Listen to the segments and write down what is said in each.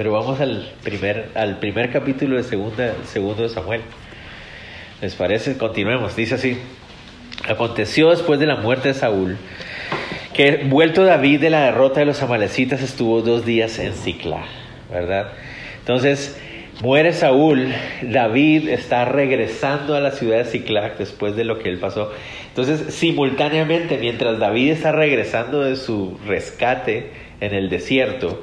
pero vamos al primer, al primer capítulo de segunda, segundo de Samuel. ¿Les parece? Continuemos. Dice así. Aconteció después de la muerte de Saúl que vuelto David de la derrota de los amalecitas estuvo dos días en Cicla, ¿verdad? Entonces muere Saúl, David está regresando a la ciudad de Ciclac después de lo que él pasó. Entonces simultáneamente mientras David está regresando de su rescate en el desierto,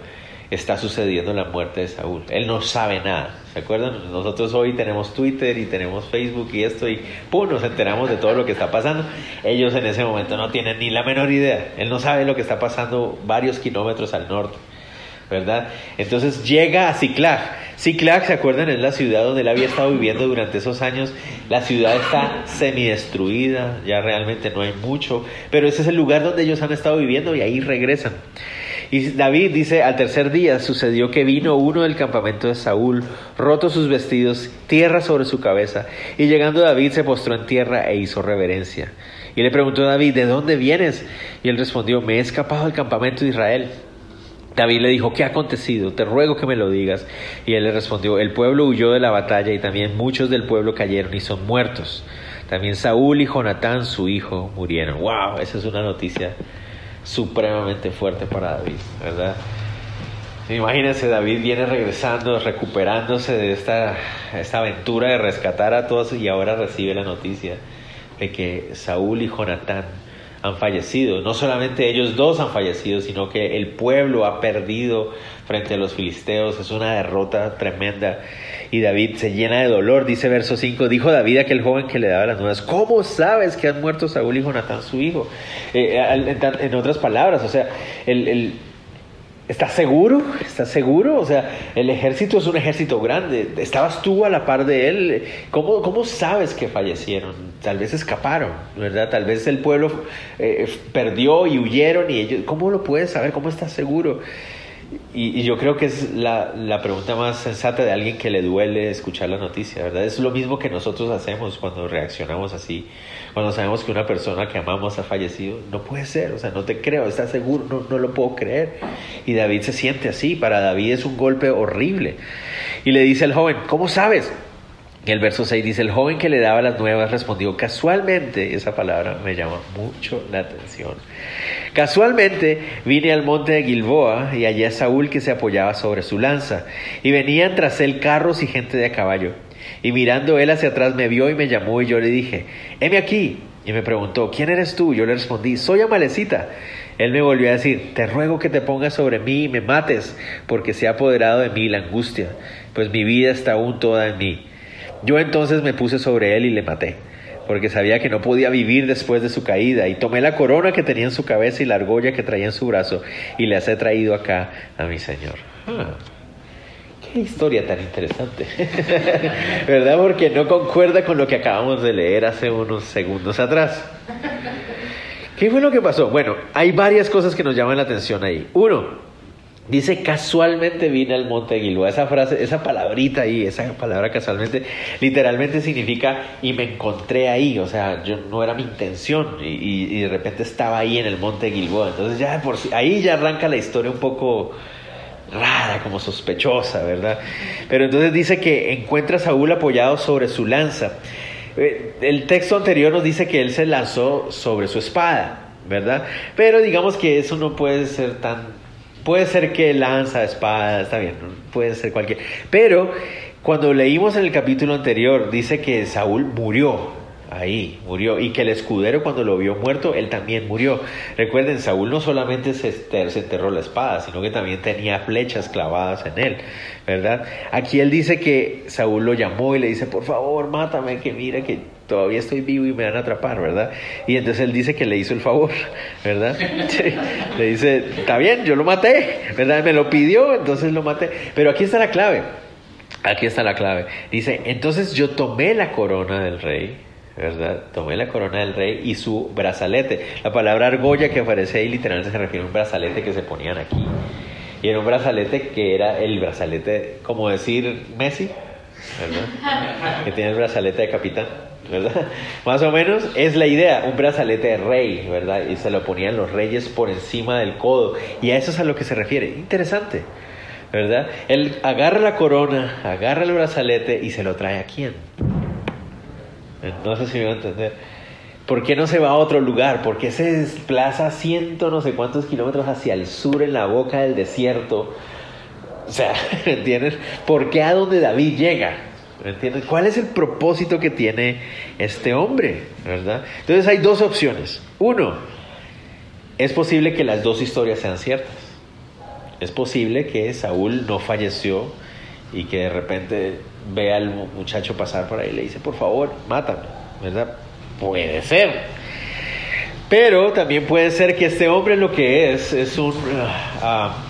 está sucediendo la muerte de Saúl. Él no sabe nada. ¿Se acuerdan? Nosotros hoy tenemos Twitter y tenemos Facebook y esto y ¡pum! nos enteramos de todo lo que está pasando. Ellos en ese momento no tienen ni la menor idea. Él no sabe lo que está pasando varios kilómetros al norte. ¿Verdad? Entonces llega a Ciclac. Ciclac, ¿se acuerdan? Es la ciudad donde él había estado viviendo durante esos años. La ciudad está semidestruida, ya realmente no hay mucho, pero ese es el lugar donde ellos han estado viviendo y ahí regresan. Y David dice, al tercer día sucedió que vino uno del campamento de Saúl, roto sus vestidos, tierra sobre su cabeza, y llegando David se postró en tierra e hizo reverencia. Y le preguntó David, ¿de dónde vienes? Y él respondió, me he escapado del campamento de Israel. David le dijo, ¿qué ha acontecido? Te ruego que me lo digas. Y él le respondió, el pueblo huyó de la batalla y también muchos del pueblo cayeron y son muertos. También Saúl y Jonatán, su hijo, murieron. ¡Wow! Esa es una noticia supremamente fuerte para David, ¿verdad? Imagínense, David viene regresando, recuperándose de esta, esta aventura de rescatar a todos y ahora recibe la noticia de que Saúl y Jonatán han fallecido. No solamente ellos dos han fallecido, sino que el pueblo ha perdido frente a los filisteos. Es una derrota tremenda. Y David se llena de dolor. Dice verso 5, dijo David a aquel joven que le daba las nuevas, ¿cómo sabes que han muerto Saúl y Jonatán su hijo? Eh, en, otras palabras, o sea, el, el ¿Estás seguro? ¿Estás seguro? O sea, el ejército es un ejército grande. ¿Estabas tú a la par de él? ¿Cómo, cómo sabes que fallecieron? Tal vez escaparon, ¿verdad? Tal vez el pueblo eh, perdió y huyeron y ellos... ¿Cómo lo puedes saber? ¿Cómo estás seguro? Y, yo creo que es la, la, pregunta más sensata de alguien que le duele escuchar la noticia, ¿verdad? Es lo mismo que nosotros hacemos cuando reaccionamos así, cuando sabemos que una persona que amamos ha fallecido. No puede ser, o sea, no te creo, ¿estás seguro? No, no lo puedo creer. Y David se siente así, para David es un golpe horrible. Y le dice al joven, ¿cómo sabes? El verso 6 dice, el joven que le daba las nuevas respondió, casualmente, esa palabra me llama mucho la atención. Casualmente vine al monte de Gilboa y hallé a Saúl que se apoyaba sobre su lanza, y venían tras él carros y gente de a caballo. Y mirando él hacia atrás me vio y me llamó y yo le dije, heme aquí. Y me preguntó, ¿quién eres tú? Yo le respondí, soy Amalecita. Él me volvió a decir, te ruego que te pongas sobre mí y me mates, porque se ha apoderado de mí la angustia, pues mi vida está aún toda en mí. Yo entonces me puse sobre él y le maté, porque sabía que no podía vivir después de su caída, y tomé la corona que tenía en su cabeza y la argolla que traía en su brazo, y las he traído acá a mi Señor. Ah, qué historia tan interesante, ¿verdad? Porque no concuerda con lo que acabamos de leer hace unos segundos atrás. ¿Qué fue lo que pasó? Bueno, hay varias cosas que nos llaman la atención ahí. Uno, Dice casualmente vine al monte Gilboa. Esa frase, esa palabrita ahí, esa palabra casualmente, literalmente significa y me encontré ahí. O sea, yo no era mi intención y, de repente estaba ahí en el monte Gilboa. Entonces ya por ahí ya arranca la historia un poco rara, como sospechosa, ¿verdad? Pero entonces dice que encuentra a Saúl apoyado sobre su lanza. Eh, el texto anterior nos dice que él se lanzó sobre su espada, ¿verdad? Pero digamos que eso no puede ser tan Puede ser que lanza, espada, está bien, puede ser cualquier. Pero cuando leímos en el capítulo anterior, dice que Saúl murió ahí, murió. Y que el escudero cuando lo vio muerto, él también murió. Recuerden, Saúl no solamente se, enterró la espada, sino que también tenía flechas clavadas en él, ¿verdad? Aquí él dice que Saúl lo llamó y le dice, por favor, mátame, que mira que todavía estoy vivo y me van a atrapar, ¿verdad? Y entonces él dice que le hizo el favor, ¿verdad? Le dice, está bien, yo lo maté, ¿verdad? Me lo pidió, entonces lo maté. Pero aquí está la clave, aquí está la clave. Dice, entonces yo tomé la corona del rey, ¿verdad? Tomé la corona del rey y su brazalete. La palabra argolla que aparece ahí literalmente se refiere a un brazalete que se ponían aquí. Y era un brazalete que era el brazalete, como decir Messi, ¿verdad? Que tiene el brazalete de capitán. ¿verdad? Más o menos es la idea, un brazalete de rey, ¿verdad? Y se lo ponían los reyes por encima del codo. Y a eso es a lo que se refiere. Interesante, ¿verdad? Él agarra la corona, agarra el brazalete y se lo trae a quién. No sé si me va a entender. ¿Por qué no se va a otro lugar? ¿Por qué se desplaza ciento no sé cuántos kilómetros hacia el sur en la boca del desierto? O sea, ¿me entiendes? ¿Por qué a donde David llega? ¿Me entiendes? ¿Cuál es el propósito que tiene este hombre? ¿Verdad? Entonces hay dos opciones. Uno, es posible que las dos historias sean ciertas. Es posible que Saúl no falleció y que de repente ve al muchacho pasar por ahí y le dice, por favor, mátame, ¿verdad? Puede ser. Pero también puede ser que este hombre lo que es es un uh,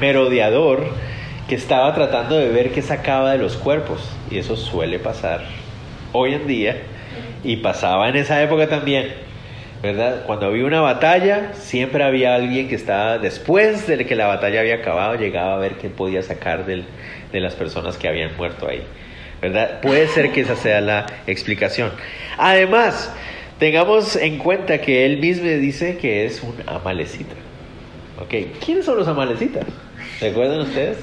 merodeador que estaba tratando de ver qué sacaba de los cuerpos. Y eso suele pasar hoy en día y pasaba en esa época también. ¿verdad? Cuando había una batalla, siempre había alguien que estaba, después de que la batalla había acabado, llegaba a ver qué podía sacar de las personas que habían muerto ahí, ¿verdad? Puede ser que esa sea la explicación. Además, tengamos en cuenta que él mismo dice que es un amalecita. ¿Ok? ¿Quiénes son los amalecitas? ¿Recuerdan ustedes?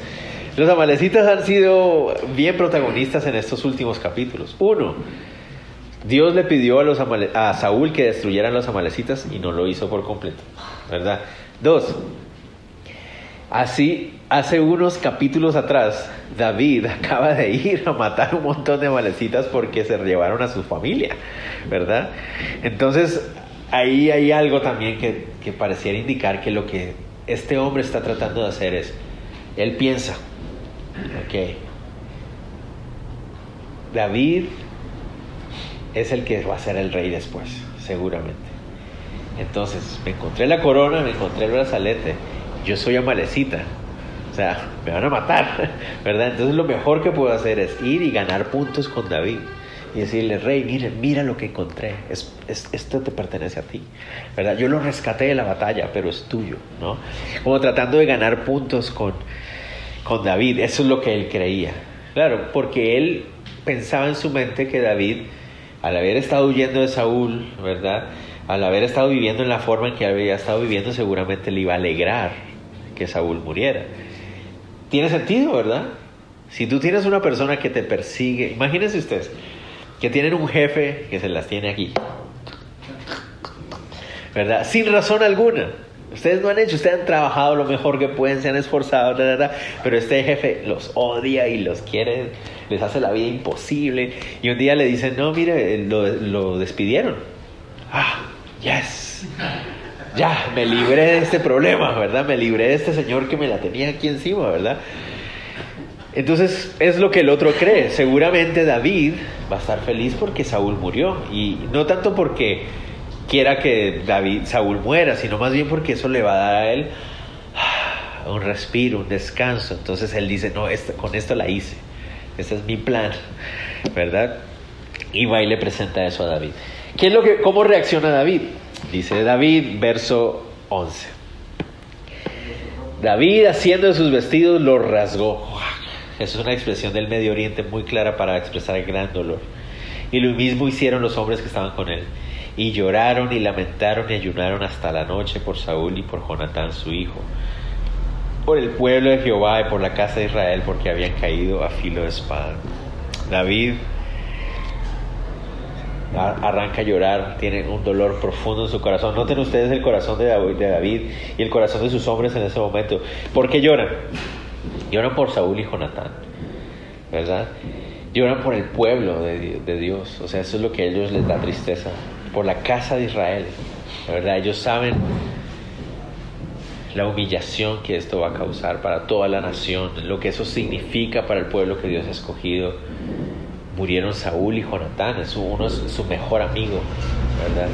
Los amalecitas han sido bien protagonistas en estos últimos capítulos. Uno, Dios le pidió a, Saúl que destruyeran los amalecitas y no lo hizo por completo, ¿verdad? Dos, así hace unos capítulos atrás, David acaba de ir a matar un montón de amalecitas porque se llevaron a su familia, ¿verdad? Entonces, ahí hay algo también que, que pareciera indicar que lo que este hombre está tratando de hacer es, él piensa, ok, David es el que va a ser el rey después, seguramente. Entonces, me encontré la corona, me encontré el brazalete, yo soy amalecita, o sea, me van a matar, ¿verdad? Entonces lo mejor que puedo hacer es ir y ganar puntos con David y decirle, rey, mire, mira lo que encontré, es, esto te pertenece a ti, ¿verdad? Yo lo rescaté de la batalla, pero es tuyo, ¿no? Como tratando de ganar puntos con, con David, eso es lo que él creía, claro, porque él pensaba en su mente que David al haber estado huyendo de Saúl, ¿verdad? Al haber estado viviendo en la forma en que había estado viviendo, seguramente le iba a alegrar que Saúl muriera. Tiene sentido, ¿verdad? Si tú tienes una persona que te persigue, imagínense ustedes, que tienen un jefe que se las tiene aquí, ¿verdad? Sin razón alguna. Ustedes no han hecho, ustedes han trabajado lo mejor que pueden, se han esforzado, pero este jefe los odia y los quiere, les hace la vida imposible. Y un día le dicen, no, mire, lo, despidieron. Ah, yes. Ya, me libré de este problema, ¿verdad? Me libré de este señor que me la tenía aquí encima, ¿verdad? Entonces es lo que el otro cree. Seguramente David va a estar feliz porque Saúl murió. Y no tanto porque quiera que David, Saúl muera, sino más bien porque eso le va a dar a él ah, un respiro, un descanso. Entonces él dice, no, con esto la hice, este es mi plan, ¿verdad? Y va y le presenta eso a David. ¿Qué lo que, ¿Cómo reacciona David? Dice David, verso 11. David haciendo sus vestidos lo rasgó. Es una expresión del Medio Oriente muy clara para expresar gran dolor. Y lo mismo hicieron los hombres que estaban con él. Y lloraron y lamentaron y ayunaron hasta la noche por Saúl y por Jonatán su hijo, por el pueblo de Jehová y por la casa de Israel, porque habían caído a filo de espada. David arranca a llorar, tiene un dolor profundo en su corazón. Noten ustedes el corazón de David y el corazón de sus hombres en ese momento. ¿Por qué lloran? Lloran por Saúl y Jonatán, ¿verdad? Lloran por el pueblo de, Dios. O sea, eso es lo que a ellos les da tristeza por la casa de Israel. Verdad, ellos saben la humillación que esto va a causar para toda la nación, lo que eso significa para el pueblo que Dios ha escogido. Murieron Saúl y Jonatán, es uno es su mejor amigo, ¿verdad?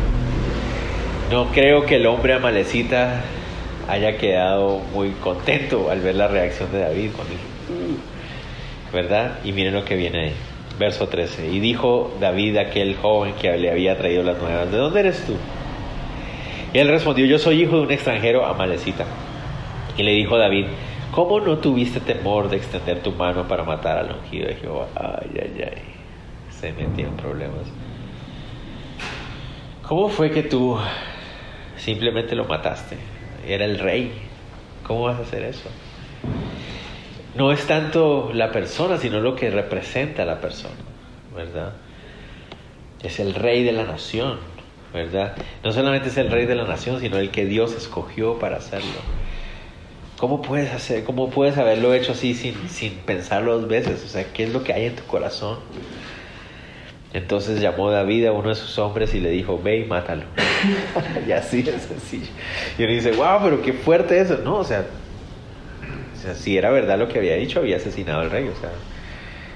No creo que el hombre amalecita haya quedado muy contento al ver la reacción de David, ¿verdad? Y miren lo que viene ahí. Verso 13. Y dijo David a aquel joven que le había traído las nuevas, ¿de dónde eres tú? Y él respondió, yo soy hijo de un extranjero amalecita. Y le dijo David, ¿cómo no tuviste temor de extender tu mano para matar al ungido de Jehová? Ay, ay, ay. Se metió en problemas. ¿Cómo fue que tú simplemente lo mataste? Era el rey. ¿Cómo vas a hacer eso? no es tanto la persona, sino lo que representa a la persona, ¿verdad? Es el rey de la nación, ¿verdad? No solamente es el rey de la nación, sino el que Dios escogió para hacerlo. ¿Cómo puedes hacer, cómo puedes haberlo hecho así sin, sin pensarlo dos veces? O sea, ¿qué es lo que hay en tu corazón? Entonces llamó David a uno de sus hombres y le dijo, ve y mátalo. y así es sencillo. Y uno dice, wow, pero qué fuerte eso. No, o sea, si era verdad lo que había dicho, había asesinado al rey. O sea,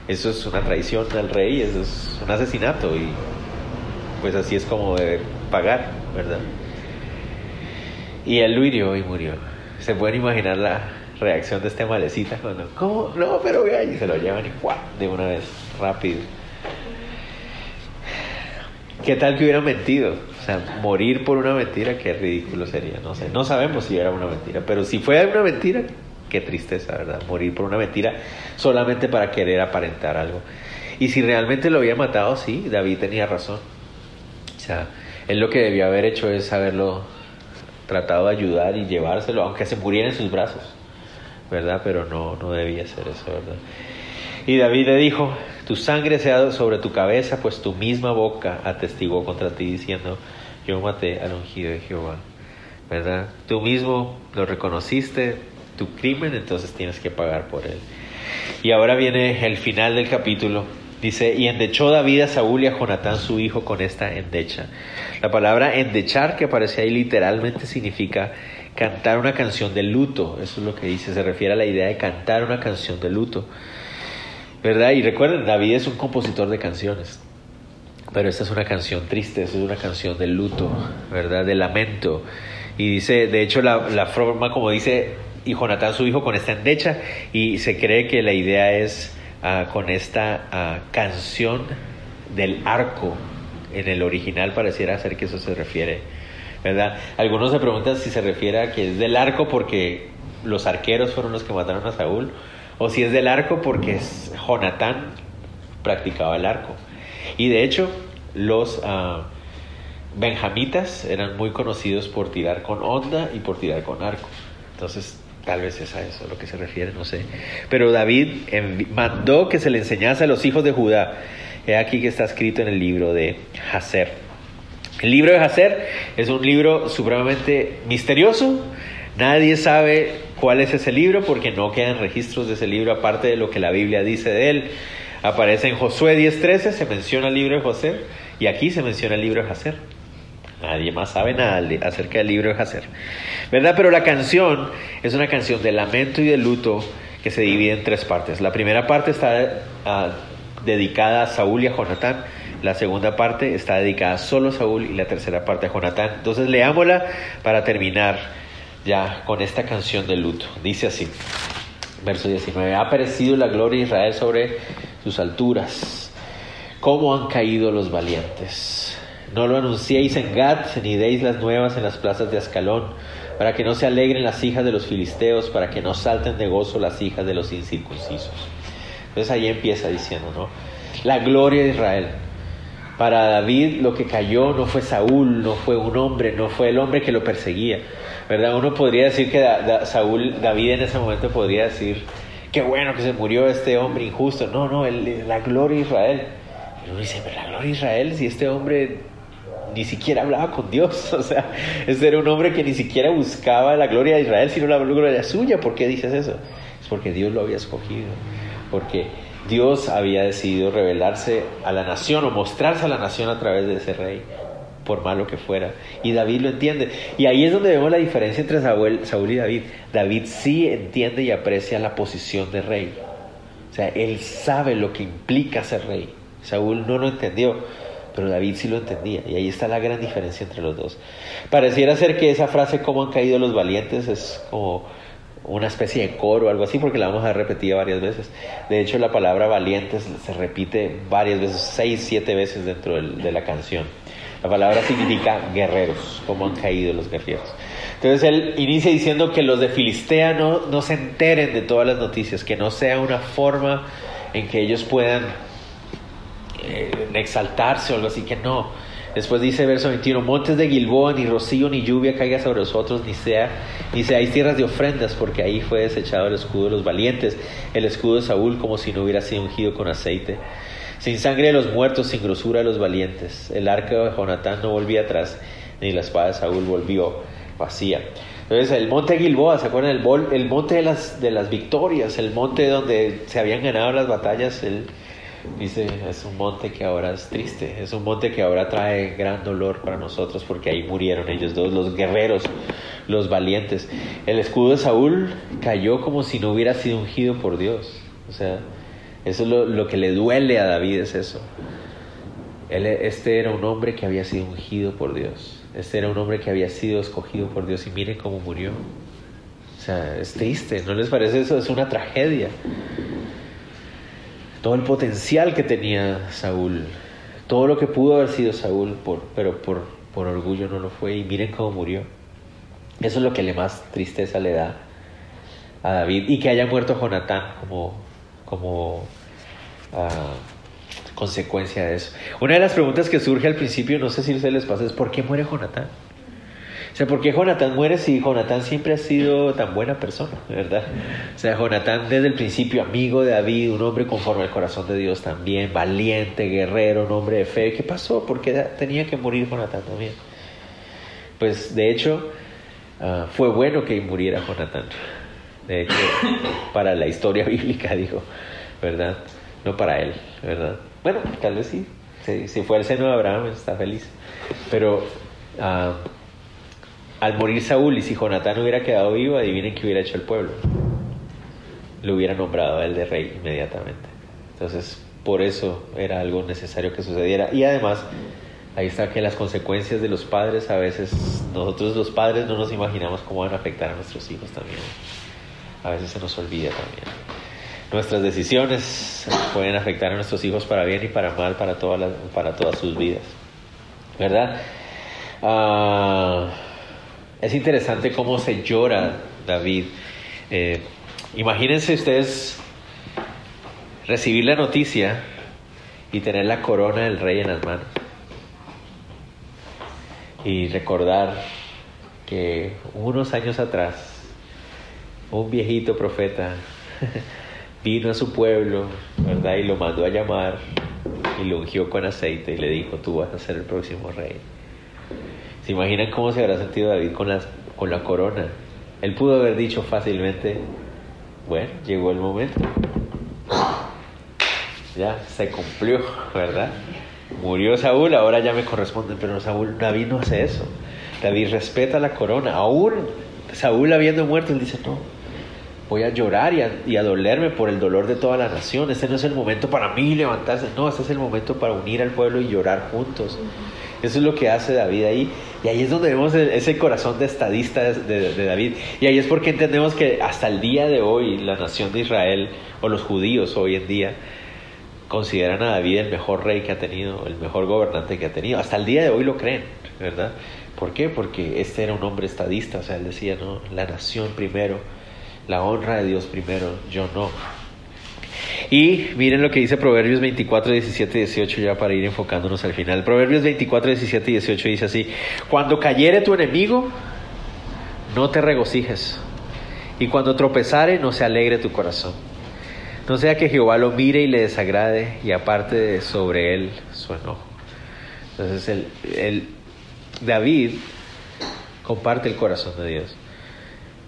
eso es una traición al rey, eso es un asesinato. Y pues así es como debe pagar, ¿verdad? Y él lo hirió y murió. Se pueden imaginar la reacción de este malecita cuando, ¿cómo? No, pero vea, y se lo llevan y ¡guau! de una vez, rápido. ¿Qué tal que hubiera mentido? O sea, morir por una mentira, qué ridículo sería. No sé, no sabemos si era una mentira, pero si fue una mentira, qué tristeza, ¿verdad? Morir por una mentira solamente para querer aparentar algo. Y si realmente lo había matado, sí, David tenía razón. O sea, él lo que debió haber hecho es haberlo tratado de ayudar y llevárselo, aunque se muriera en sus brazos, ¿verdad? Pero no, no debía ser eso, ¿verdad? Y David le dijo, tu sangre sea sobre tu cabeza, pues tu misma boca atestiguó contra ti diciendo, yo maté al ungido de Jehová. ¿Verdad? Tú mismo lo reconociste, tu crimen, entonces tienes que pagar por él. Y ahora viene el final del capítulo. Dice, y endechó David a Saúl y a Jonatán su hijo con esta endecha. La palabra endechar que aparece ahí literalmente significa cantar una canción de luto. Eso es lo que dice, se refiere a la idea de cantar una canción de luto. ¿Verdad? Y recuerden, David es un compositor de canciones, pero esta es una canción triste, es una canción de luto, ¿verdad? De lamento. Y dice, de hecho, la, forma como dice, y Jonatán su hijo con esta endecha, y se cree que la idea es ah, con esta ah, canción del arco, en el original pareciera ser que eso se refiere, ¿verdad? Algunos se preguntan si se refiere a que es del arco porque los arqueros fueron los que mataron a Saúl, o si es del arco porque Jonatán practicaba el arco. Y de hecho, los uh, benjamitas eran muy conocidos por tirar con onda y por tirar con arco. Entonces, tal vez es a eso a lo que se refiere, no sé. Pero David mandó que se le enseñase a los hijos de Judá. He aquí que está escrito en el libro de Hazer. El libro de Hazer es un libro supremamente misterioso. Nadie sabe cuál es ese libro porque no quedan registros de ese libro aparte de lo que la Biblia dice de él. Aparece en Josué 10:13, se menciona el libro de José y aquí se menciona el libro de Jacer. Nadie más sabe nada acerca del libro de Jacer. ¿Verdad? Pero la canción es una canción de lamento y de luto que se divide en tres partes. La primera parte está ah, dedicada a Saúl y a Jonatán. La segunda parte está dedicada solo a Saúl y la tercera parte a Jonatán. Entonces leámosla para terminar ya con esta canción de luto. Dice así, verso 19, ha aparecido la gloria de Israel sobre sus alturas. ¿Cómo han caído los valientes? No lo anunciéis en Gat, ni deis las nuevas en las plazas de Ascalón, para que no se alegren las hijas de los filisteos, para que no salten de gozo las hijas de los incircuncisos. Entonces ahí empieza diciendo, ¿no? La gloria de Israel. Para David lo que cayó no fue Saúl, no fue un hombre, no fue el hombre que lo perseguía, ¿verdad? Uno podría decir que Saúl, David en ese momento podría decir, qué bueno que se murió este hombre injusto. No, no, la gloria de Israel. Y uno dice, pero la gloria de Israel, si este hombre ni siquiera hablaba con Dios, o sea, este era un hombre que ni siquiera buscaba la gloria de Israel, sino la gloria suya. ¿Por qué dices eso? Es porque Dios lo había escogido, porque Dios había decidido revelarse a la nación o mostrarse a la nación a través de ese rey por malo que fuera. Y David lo entiende. Y ahí es donde vemos la diferencia entre Saúl, y David. David sí entiende y aprecia la posición de rey. O sea, él sabe lo que implica ser rey. Saúl no lo entendió, pero David sí lo entendía. Y ahí está la gran diferencia entre los dos. Pareciera ser que esa frase, cómo han caído los valientes, es como una especie de coro o algo así, porque la vamos a repetir varias veces. De hecho, la palabra valientes se repite varias veces, seis, siete veces dentro de la canción. La palabra significa guerreros, como han caído los guerreros. Entonces él inicia diciendo que los de Filistea no, se enteren de todas las noticias, que no sea una forma en que ellos puedan eh, exaltarse o algo así, que no. Después dice verso 21, montes de Gilboa, ni rocío ni lluvia caiga sobre vosotros, ni sea, ni seáis tierras de ofrendas, porque ahí fue desechado el escudo de los valientes, el escudo de Saúl como si no hubiera sido ungido con aceite. Sin sangre de los muertos, sin grosura de los valientes. El arca de Jonatán no volvía atrás, ni la espada de Saúl volvió vacía. Entonces el monte Gilboa, ¿se acuerdan? El, el monte de las, de las victorias, el monte donde se habían ganado las batallas, el, Dice, es un monte que ahora es triste, es un monte que ahora trae gran dolor para nosotros porque ahí murieron ellos dos, los guerreros, los valientes. El escudo de Saúl cayó como si no hubiera sido ungido por Dios. O sea, eso es lo, que le duele a David, es eso. Él, este era un hombre que había sido ungido por Dios. Este era un hombre que había sido escogido por Dios y miren cómo murió. O sea, es triste, ¿no les parece eso? Es una tragedia todo el potencial que tenía Saúl, todo lo que pudo haber sido Saúl, por, pero por, por orgullo no lo fue. Y miren cómo murió. Eso es lo que le más tristeza le da a David. Y que haya muerto Jonatán como, como ah, consecuencia de eso. Una de las preguntas que surge al principio, no sé si se les pasa, es ¿por qué muere Jonatán? O sea, ¿por qué Jonatán muere si Jonatán siempre ha sido tan buena persona, verdad? O sea, Jonatán desde el principio amigo de David, un hombre conforme al corazón de Dios también, valiente, guerrero, un hombre de fe. ¿Qué pasó? ¿Por qué tenía que morir Jonatán también? Pues de hecho, ah, fue bueno que muriera Jonatán. De hecho, para la historia bíblica, dijo, ¿verdad? No para él, ¿verdad? Bueno, tal vez sí. Si, fue el seno de Abraham, está feliz. Pero... Uh, al morir Saúl y si Jonatán hubiera quedado vivo, adivinen qué hubiera hecho el pueblo. Lo hubiera nombrado a él de rey inmediatamente. Entonces, por eso era algo necesario que sucediera. Y además, ahí está que las consecuencias de los padres, a veces nosotros los padres no nos imaginamos cómo van a afectar a nuestros hijos también. A veces se nos olvida también. Nuestras decisiones pueden afectar a nuestros hijos para bien y para mal para, todas para todas sus vidas. ¿Verdad? Ah, es interesante cómo se llora David. Eh, imagínense ustedes recibir la noticia y tener la corona del rey en las manos. Y recordar que unos años atrás un viejito profeta vino a su pueblo, ¿verdad? Y lo mandó a llamar y lo ungió con aceite y le dijo, tú vas a ser el próximo rey. ¿Se imaginan cómo se habrá sentido David con, con la corona? Él pudo haber dicho fácilmente, bueno, llegó el momento. Ya, se cumplió, ¿verdad? Murió Saúl, ahora ya me corresponde, pero Saúl, David no hace eso. David respeta la corona. Aún Saúl habiendo muerto, él dice, no, voy a llorar y a, y a, dolerme por el dolor de toda la nación. Este no es el momento para mí levantarse, no, este es el momento para unir al pueblo y llorar juntos. Eso es lo que hace David ahí. Y ahí es donde vemos ese corazón de estadista de, David. Y ahí es porque entendemos que hasta el día de hoy la nación de Israel o los judíos hoy en día consideran a David el mejor rey que ha tenido, el mejor gobernante que ha tenido. Hasta el día de hoy lo creen, ¿verdad? ¿Por qué? Porque este era un hombre estadista, o sea, él decía, no, la nación primero, la honra de Dios primero, yo no. Y miren lo que dice Proverbios 24, 17 y 18 ya para ir enfocándonos al final. Proverbios 24, 17 y 18 dice así, cuando cayere tu enemigo, no te regocijes. Y cuando tropezare, no se alegre tu corazón. No sea que Jehová lo mire y le desagrade y aparte sobre él su enojo. Entonces el, el David comparte el corazón de Dios.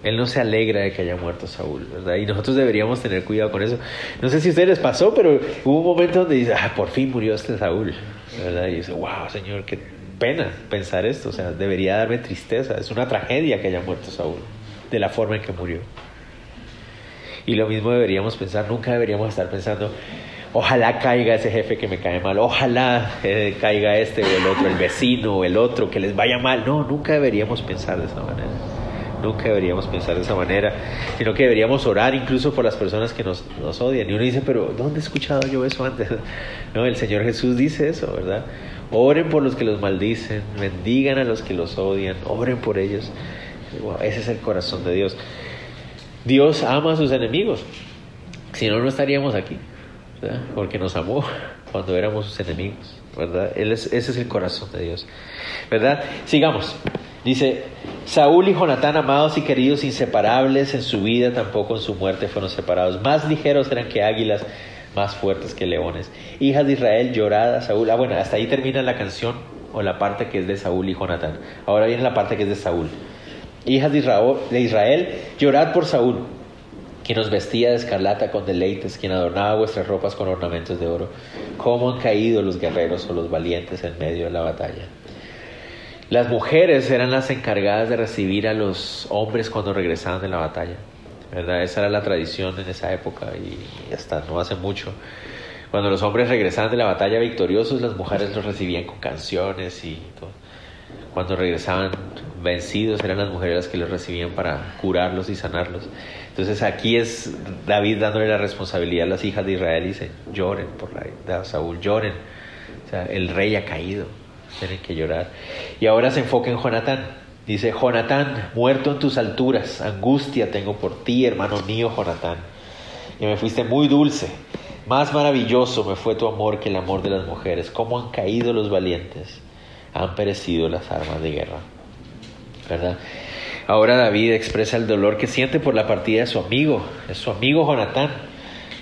Él no se alegra de que haya muerto Saúl, ¿verdad? Y nosotros deberíamos tener cuidado con eso. No sé si a ustedes les pasó, pero hubo un momento donde dice, ah, por fin murió este Saúl, ¿verdad? Y dice, wow, Señor, qué pena pensar esto, o sea, debería darme tristeza, es una tragedia que haya muerto Saúl, de la forma en que murió. Y lo mismo deberíamos pensar, nunca deberíamos estar pensando, ojalá caiga ese jefe que me cae mal, ojalá eh, caiga este o el otro, el vecino o el otro, que les vaya mal. No, nunca deberíamos pensar de esa manera. Nunca deberíamos pensar de esa manera, sino que deberíamos orar incluso por las personas que nos, odian. Y uno dice, pero ¿dónde he escuchado yo eso antes? No, el Señor Jesús dice eso, ¿verdad? Oren por los que los maldicen, bendigan a los que los odian, oren por ellos. ese es el corazón de Dios. Dios ama a sus enemigos, si no, no estaríamos aquí. porque nos amó cuando éramos sus enemigos, ¿verdad? Ese es el corazón de Dios, ¿verdad? Sigamos. Dice, Saúl y Jonatán, amados y queridos, inseparables en su vida, tampoco en su muerte fueron separados. Más ligeros eran que águilas, más fuertes que leones. Hijas de Israel, llorada, Saúl. Ah, bueno, hasta ahí termina la canción o la parte que es de Saúl y Jonatán. Ahora viene la parte que es de Saúl. Hijas de Israel, llorad por Saúl quien nos vestía de escarlata con deleites, quien adornaba vuestras ropas con ornamentos de oro. ¿Cómo han caído los guerreros o los valientes en medio de la batalla? Las mujeres eran las encargadas de recibir a los hombres cuando regresaban de la batalla. ¿verdad? Esa era la tradición en esa época y hasta no hace mucho. Cuando los hombres regresaban de la batalla victoriosos, las mujeres los recibían con canciones y todo. Cuando regresaban vencidos, eran las mujeres las que los recibían para curarlos y sanarlos. Entonces aquí es David dándole la responsabilidad a las hijas de Israel y dice, lloren por la, Saúl, lloren. O sea, el rey ha caído, tienen que llorar. Y ahora se enfoca en Jonatán. Dice, Jonatán, muerto en tus alturas, angustia tengo por ti, hermano mío Jonatán. Y me fuiste muy dulce, más maravilloso me fue tu amor que el amor de las mujeres. ¿Cómo han caído los valientes? Han perecido las armas de guerra. ¿Verdad? Ahora David expresa el dolor que siente por la partida de su amigo, de su amigo Jonatán,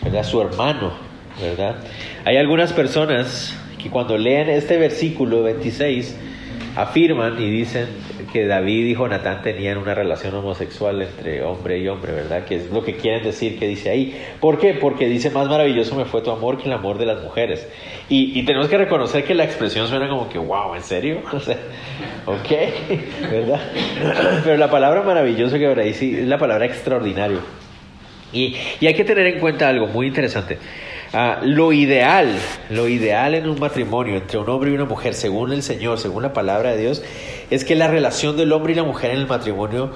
¿verdad? Su hermano, ¿verdad? Hay algunas personas que cuando leen este versículo 26 afirman y dicen que David y Jonatán tenían una relación homosexual entre hombre y hombre, ¿verdad? Que es lo que quieren decir que dice ahí. ¿Por qué? Porque dice, más maravilloso me fue tu amor que el amor de las mujeres. Y, tenemos que reconocer que la expresión suena como que, wow, ¿en serio? O sea, ok, ¿verdad? Pero la palabra maravilloso que ahora sí es la palabra extraordinario. Y, y hay que tener en cuenta algo muy interesante. Ah, lo ideal, lo ideal en un matrimonio entre un hombre y una mujer, según el Señor, según la palabra de Dios, es que la relación del hombre y la mujer en el matrimonio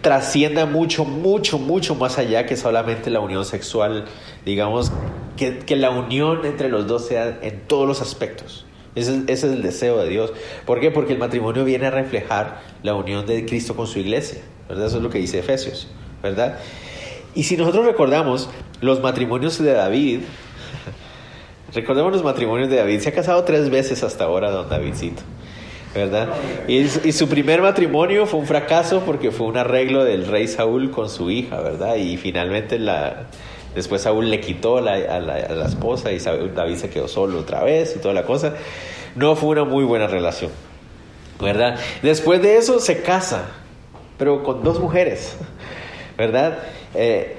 trascienda mucho, mucho, mucho más allá que solamente la unión sexual, digamos, que, que la unión entre los dos sea en todos los aspectos. Ese, ese, es el deseo de Dios. ¿Por qué? Porque el matrimonio viene a reflejar la unión de Cristo con su iglesia, ¿verdad? Eso es lo que dice Efesios, ¿verdad? Y si nosotros recordamos los matrimonios de David, Recordemos los matrimonios de David. Se ha casado tres veces hasta ahora, don Davidcito. ¿Verdad? Y, su primer matrimonio fue un fracaso porque fue un arreglo del rey Saúl con su hija, ¿verdad? Y finalmente la, después Saúl le quitó a, la, esposa y David se quedó solo otra vez y toda la cosa. No fue una muy buena relación, ¿verdad? Después de eso se casa, pero con dos mujeres, ¿verdad? Eh,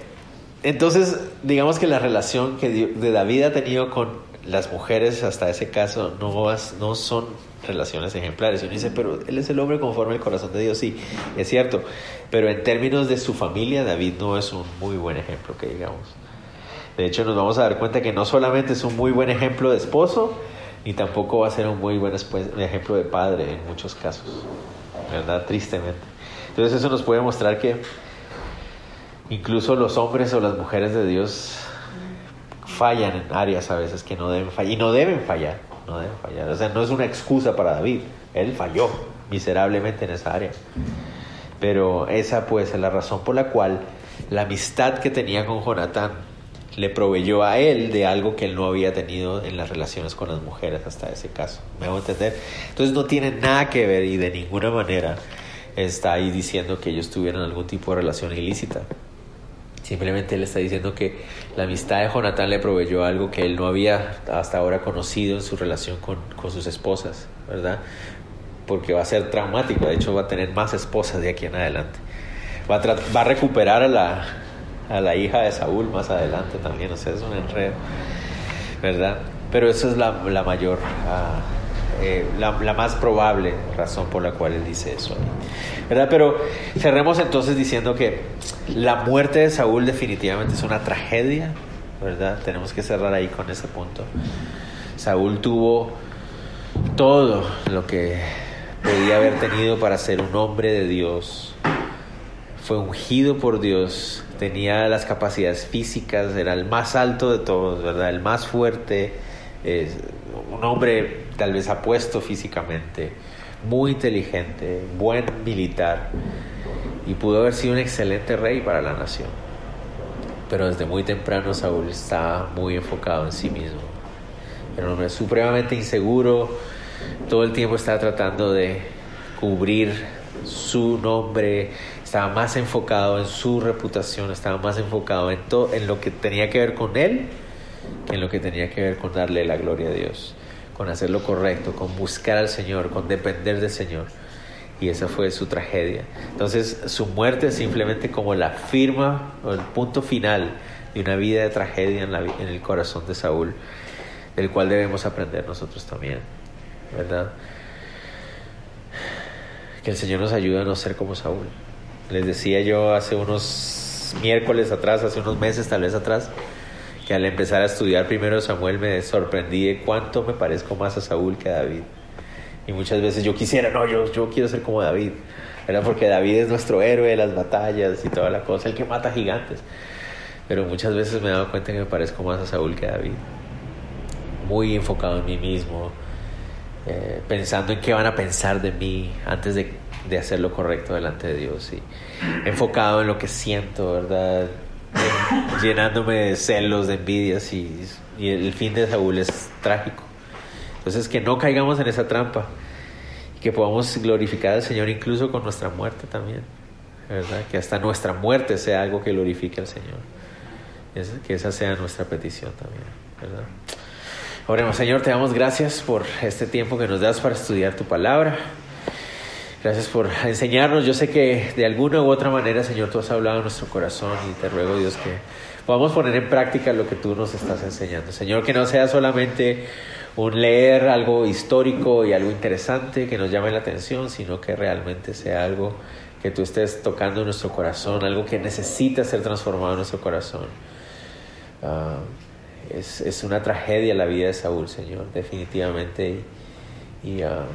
entonces, digamos que la relación que de David ha tenido con las mujeres hasta ese caso no, son relaciones ejemplares. Uno dice, pero él es el hombre conforme al corazón de Dios. Sí, es cierto. Pero en términos de su familia, David no es un muy buen ejemplo, que digamos. De hecho, nos vamos a dar cuenta que no solamente es un muy buen ejemplo de esposo, ni tampoco va a ser un muy buen ejemplo de padre en muchos casos. ¿Verdad? Tristemente. Entonces eso nos puede mostrar que incluso los hombres o las mujeres de Dios fallan en áreas a veces que no deben fallar. Y no deben fallar, no deben fallar. O sea, no es una excusa para David. Él falló miserablemente en esa área. Pero esa puede ser la razón por la cual la amistad que tenía con Jonatán le proveyó a él de algo que él no había tenido en las relaciones con las mujeres hasta ese caso. ¿Me hago entender? Entonces no tiene nada que ver y de ninguna manera está ahí diciendo que ellos tuvieran algún tipo de relación ilícita. Simplemente él está diciendo que la amistad de Jonathan le proveyó algo que él no había hasta ahora conocido en su relación con, sus esposas, ¿verdad? Porque va a ser traumático, de hecho va a tener más esposas de aquí en adelante. Va a, va a recuperar a la, a la hija de Saúl más adelante también, o sea, es un enredo, ¿verdad? Pero esa es la, la mayor... Ah, eh, la, más probable razón por la cual él dice eso. ¿Verdad? Pero cerremos entonces diciendo que la muerte de Saúl definitivamente es una tragedia, ¿verdad? Tenemos que cerrar ahí con ese punto. Saúl tuvo todo lo que podía haber tenido para ser un hombre de Dios. Fue ungido por Dios, tenía las capacidades físicas, era el más alto de todos, ¿verdad? El más fuerte, un hombre tal vez apuesto físicamente, muy inteligente, buen militar y pudo haber sido un excelente rey para la nación. Pero desde muy temprano Saúl estaba muy enfocado en sí mismo. Era un hombre supremamente inseguro, todo el tiempo estaba tratando de cubrir su nombre, estaba más enfocado en su reputación, estaba más enfocado en, en lo que tenía que ver con él que en lo que tenía que ver con darle la gloria a Dios, con hacer lo correcto, con buscar al Señor, con depender del Señor. Y esa fue su tragedia. Entonces su muerte es simplemente como la firma o el punto final de una vida de tragedia en, en el corazón de Saúl, del cual debemos aprender nosotros también, ¿verdad? Que el Señor nos ayude a no ser como Saúl. Les decía yo hace unos miércoles atrás, hace unos meses tal vez atrás, que al empezar a estudiar primero Samuel me sorprendí de cuánto me parezco más a Saúl que a David. Y muchas veces yo quisiera, no, yo, yo quiero ser como David. Era porque David es nuestro héroe de las batallas y toda la cosa, el que mata gigantes. Pero muchas veces me he dado cuenta que me parezco más a Saúl que a David. Muy enfocado en mí mismo, eh, pensando en qué van a pensar de mí antes de, de hacer lo correcto delante de Dios. Y enfocado en lo que siento, ¿verdad? llenándome de celos, de envidias y, y, el fin de Saúl es trágico. Entonces que no caigamos en esa trampa y que podamos glorificar al Señor incluso con nuestra muerte también, ¿verdad? Que hasta nuestra muerte sea algo que glorifique al Señor. que esa sea nuestra petición también, ¿verdad? Oremos, Señor, te damos gracias por este tiempo que nos das para estudiar tu palabra. Gracias por enseñarnos. Yo sé que de alguna u otra manera, Señor, tú has hablado en nuestro corazón y te ruego, Dios, que podamos poner en práctica lo que tú nos estás enseñando. Señor, que no sea solamente un leer algo histórico y algo interesante que nos llame la atención, sino que realmente sea algo que tú estés tocando en nuestro corazón, algo que necesita ser transformado en nuestro corazón. Uh, es, es, una tragedia la vida de Saúl, Señor, definitivamente. Y, uh,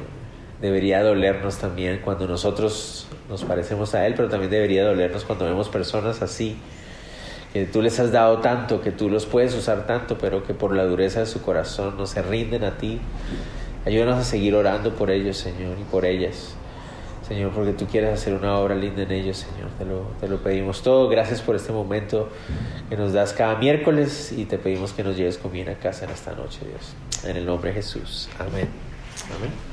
debería dolernos también cuando nosotros nos parecemos a Él, pero también debería dolernos cuando vemos personas así, que tú les has dado tanto, que tú los puedes usar tanto, pero que por la dureza de su corazón no se rinden a ti. Ayúdanos a seguir orando por ellos, Señor, y por ellas. Señor, porque tú quieres hacer una obra linda en ellos, Señor. Te lo, te lo pedimos todo. Gracias por este momento que nos das cada miércoles y te pedimos que nos lleves con bien a casa en esta noche, Dios. En el nombre de Jesús. Amén. Amén.